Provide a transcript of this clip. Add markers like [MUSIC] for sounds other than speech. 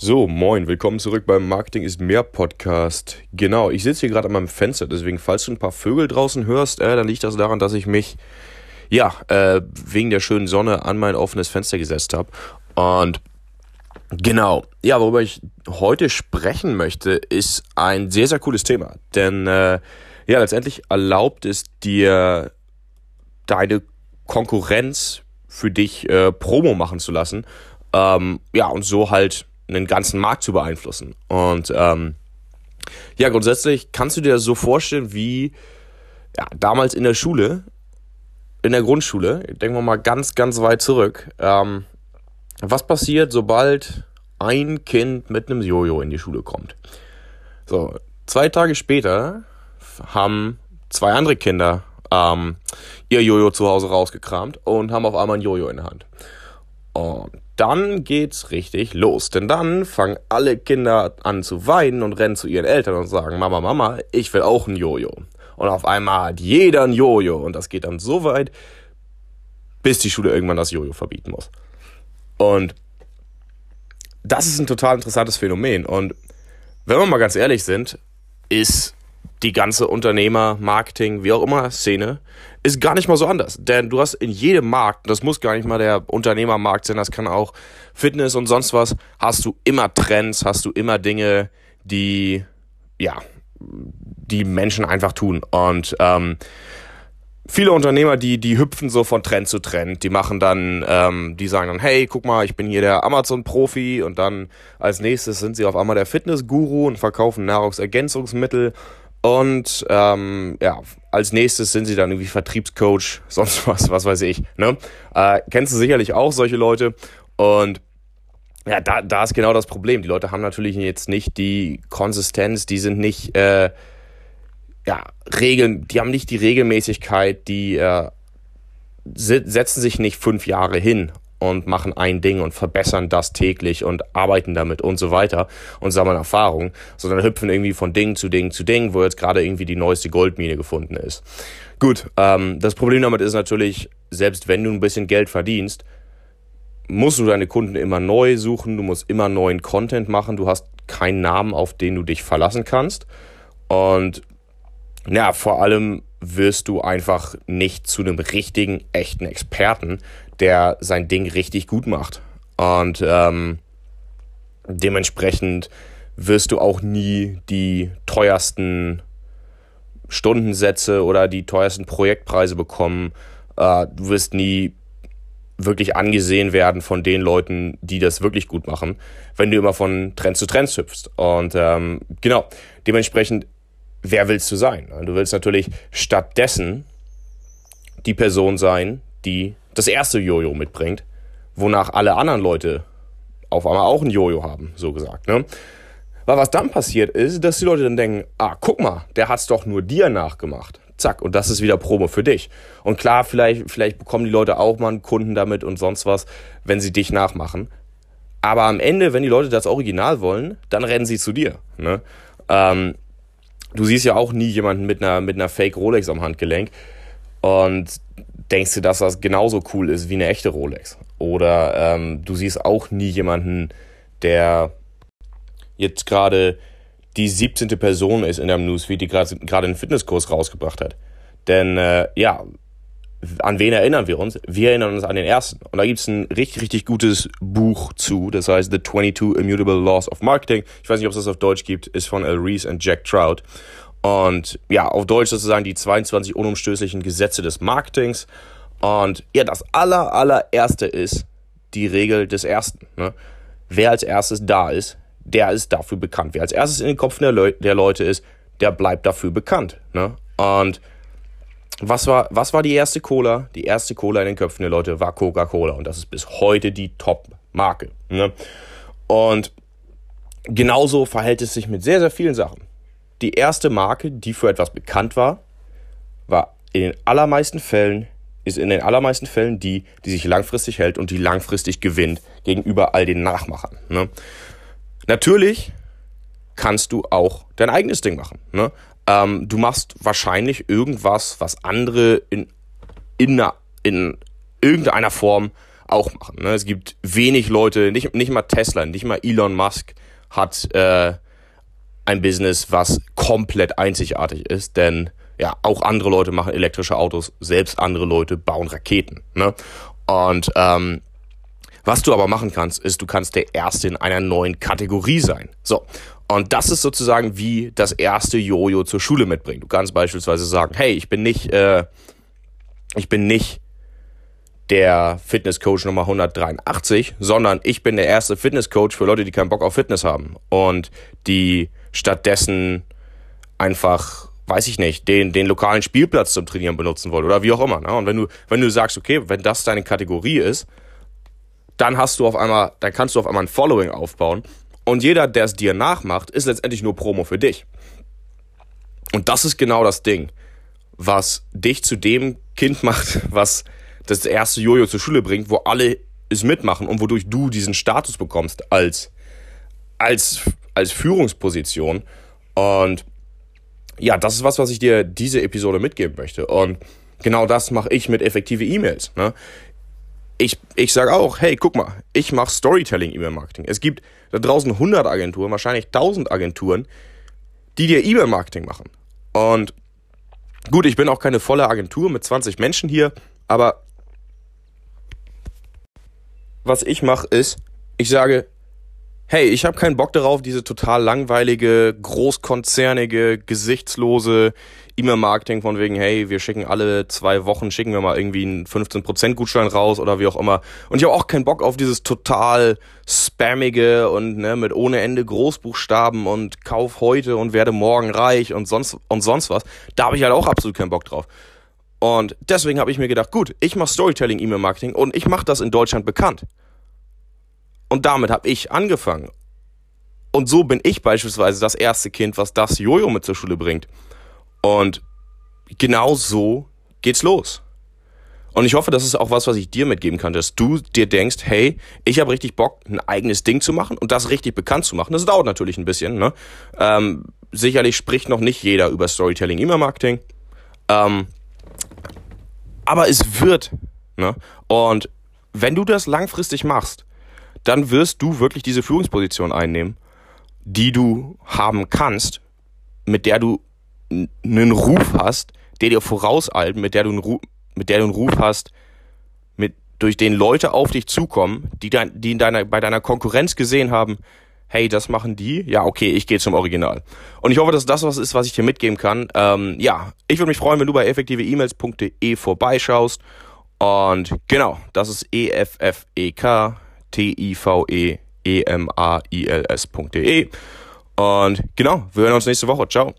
So, moin, willkommen zurück beim Marketing ist mehr Podcast. Genau, ich sitze hier gerade an meinem Fenster, deswegen, falls du ein paar Vögel draußen hörst, äh, dann liegt das daran, dass ich mich, ja, äh, wegen der schönen Sonne an mein offenes Fenster gesetzt habe. Und genau, ja, worüber ich heute sprechen möchte, ist ein sehr, sehr cooles Thema. Denn, äh, ja, letztendlich erlaubt es dir, deine Konkurrenz für dich äh, Promo machen zu lassen. Ähm, ja, und so halt einen ganzen Markt zu beeinflussen. Und ähm, ja, grundsätzlich kannst du dir das so vorstellen wie ja, damals in der Schule, in der Grundschule, denken wir mal ganz, ganz weit zurück. Ähm, was passiert, sobald ein Kind mit einem Jojo in die Schule kommt? So, zwei Tage später haben zwei andere Kinder ähm, ihr Jojo zu Hause rausgekramt und haben auf einmal ein Jojo in der Hand. Und dann geht's richtig los. Denn dann fangen alle Kinder an zu weinen und rennen zu ihren Eltern und sagen, Mama, Mama, ich will auch ein Jojo. Und auf einmal hat jeder ein Jojo. Und das geht dann so weit, bis die Schule irgendwann das Jojo verbieten muss. Und das ist ein total interessantes Phänomen. Und wenn wir mal ganz ehrlich sind, ist die ganze Unternehmer, Marketing, wie auch immer Szene ist gar nicht mal so anders. Denn du hast in jedem Markt, das muss gar nicht mal der Unternehmermarkt sein, das kann auch Fitness und sonst was, hast du immer Trends, hast du immer Dinge, die, ja, die Menschen einfach tun. Und ähm, viele Unternehmer, die, die hüpfen so von Trend zu Trend. Die machen dann, ähm, die sagen dann, hey, guck mal, ich bin hier der Amazon-Profi und dann als nächstes sind sie auf einmal der Fitness-Guru und verkaufen Nahrungsergänzungsmittel und ähm, ja, als nächstes sind sie dann irgendwie Vertriebscoach, [LAUGHS] sonst was, was weiß ich. Ne? Äh, kennst du sicherlich auch solche Leute. Und ja, da, da ist genau das Problem. Die Leute haben natürlich jetzt nicht die Konsistenz, die sind nicht, äh, ja, Regeln, die haben nicht die Regelmäßigkeit, die äh, setzen sich nicht fünf Jahre hin und machen ein Ding und verbessern das täglich und arbeiten damit und so weiter und sammeln Erfahrung, sondern hüpfen irgendwie von Ding zu Ding zu Ding, wo jetzt gerade irgendwie die neueste Goldmine gefunden ist. Gut, ähm, das Problem damit ist natürlich, selbst wenn du ein bisschen Geld verdienst, musst du deine Kunden immer neu suchen, du musst immer neuen Content machen, du hast keinen Namen, auf den du dich verlassen kannst und ja, vor allem wirst du einfach nicht zu einem richtigen, echten Experten, der sein Ding richtig gut macht. Und ähm, dementsprechend wirst du auch nie die teuersten Stundensätze oder die teuersten Projektpreise bekommen. Äh, du wirst nie wirklich angesehen werden von den Leuten, die das wirklich gut machen, wenn du immer von Trend zu Trend hüpfst. Und ähm, genau, dementsprechend, wer willst du sein? Du willst natürlich stattdessen die Person sein, die das erste Jojo mitbringt, wonach alle anderen Leute auf einmal auch ein Jojo haben, so gesagt. Ne? Weil was dann passiert ist, dass die Leute dann denken, ah, guck mal, der hat's doch nur dir nachgemacht. Zack, und das ist wieder Promo für dich. Und klar, vielleicht, vielleicht bekommen die Leute auch mal einen Kunden damit und sonst was, wenn sie dich nachmachen. Aber am Ende, wenn die Leute das Original wollen, dann rennen sie zu dir. Ne? Ähm, du siehst ja auch nie jemanden mit einer, mit einer Fake Rolex am Handgelenk. Und denkst du, dass das genauso cool ist wie eine echte Rolex. Oder ähm, du siehst auch nie jemanden, der jetzt gerade die 17. Person ist in einem Newsfeed, die gerade einen Fitnesskurs rausgebracht hat. Denn äh, ja, an wen erinnern wir uns? Wir erinnern uns an den ersten. Und da gibt es ein richtig, richtig gutes Buch zu, das heißt The 22 Immutable Laws of Marketing. Ich weiß nicht, ob es das auf Deutsch gibt, ist von El Reese und Jack Trout. Und ja, auf Deutsch sozusagen die 22 unumstößlichen Gesetze des Marketings. Und ja, das aller, allererste ist die Regel des Ersten. Ne? Wer als erstes da ist, der ist dafür bekannt. Wer als erstes in den Kopf der, Leu der Leute ist, der bleibt dafür bekannt. Ne? Und was war, was war die erste Cola? Die erste Cola in den Köpfen der Leute war Coca-Cola. Und das ist bis heute die Top-Marke. Ne? Und genauso verhält es sich mit sehr, sehr vielen Sachen die erste Marke, die für etwas bekannt war, war in den allermeisten Fällen, ist in den allermeisten Fällen die, die sich langfristig hält und die langfristig gewinnt gegenüber all den Nachmachern. Ne? Natürlich kannst du auch dein eigenes Ding machen. Ne? Ähm, du machst wahrscheinlich irgendwas, was andere in, in, in irgendeiner Form auch machen. Ne? Es gibt wenig Leute, nicht, nicht mal Tesla, nicht mal Elon Musk hat äh, ein Business, was komplett einzigartig ist, denn ja, auch andere Leute machen elektrische Autos, selbst andere Leute bauen Raketen. Ne? Und ähm, was du aber machen kannst, ist, du kannst der Erste in einer neuen Kategorie sein. So. Und das ist sozusagen wie das erste Jojo zur Schule mitbringen. Du kannst beispielsweise sagen, hey, ich bin nicht, äh, ich bin nicht der Fitnesscoach Nummer 183, sondern ich bin der erste Fitnesscoach für Leute, die keinen Bock auf Fitness haben und die stattdessen einfach, weiß ich nicht, den, den lokalen Spielplatz zum Trainieren benutzen wollen oder wie auch immer. Ne? Und wenn du, wenn du sagst, okay, wenn das deine Kategorie ist, dann hast du auf einmal, dann kannst du auf einmal ein Following aufbauen und jeder, der es dir nachmacht, ist letztendlich nur Promo für dich. Und das ist genau das Ding, was dich zu dem Kind macht, was das erste Jojo zur Schule bringt, wo alle es mitmachen und wodurch du diesen Status bekommst als, als, als Führungsposition. Und ja, das ist was, was ich dir diese Episode mitgeben möchte. Und genau das mache ich mit effektive E-Mails. Ne? Ich, ich sage auch, hey, guck mal, ich mache Storytelling-E-Mail-Marketing. Es gibt da draußen 100 Agenturen, wahrscheinlich 1000 Agenturen, die dir E-Mail-Marketing machen. Und gut, ich bin auch keine volle Agentur mit 20 Menschen hier, aber was ich mache ist, ich sage, hey, ich habe keinen Bock darauf, diese total langweilige, großkonzernige, gesichtslose E-Mail-Marketing von wegen, hey, wir schicken alle zwei Wochen, schicken wir mal irgendwie einen 15% Gutschein raus oder wie auch immer. Und ich habe auch keinen Bock auf dieses total spammige und ne, mit ohne Ende Großbuchstaben und kauf heute und werde morgen reich und sonst und sonst was. Da habe ich halt auch absolut keinen Bock drauf. Und deswegen habe ich mir gedacht, gut, ich mache Storytelling E-Mail Marketing und ich mache das in Deutschland bekannt. Und damit habe ich angefangen. Und so bin ich beispielsweise das erste Kind, was das Jojo mit zur Schule bringt. Und genau so geht's los. Und ich hoffe, das ist auch was, was ich dir mitgeben kann, dass du dir denkst, hey, ich habe richtig Bock, ein eigenes Ding zu machen und das richtig bekannt zu machen. Das dauert natürlich ein bisschen. Ne? Ähm, sicherlich spricht noch nicht jeder über Storytelling, E-Mail-Marketing. Ähm, aber es wird. Ne? Und wenn du das langfristig machst, dann wirst du wirklich diese Führungsposition einnehmen, die du haben kannst, mit der du einen Ruf hast, der dir vorauseilt, mit der du einen Ruf, mit der du einen Ruf hast, mit, durch den Leute auf dich zukommen, die, dein, die in deiner, bei deiner Konkurrenz gesehen haben, hey, das machen die, ja, okay, ich gehe zum Original. Und ich hoffe, dass das was ist, was ich dir mitgeben kann. Ähm, ja, ich würde mich freuen, wenn du bei effektiveemails.de vorbeischaust. Und genau, das ist E-F-F-E-K T-I-V-E-E-M-A-I-L-S.de. Und genau, wir hören uns nächste Woche. Ciao.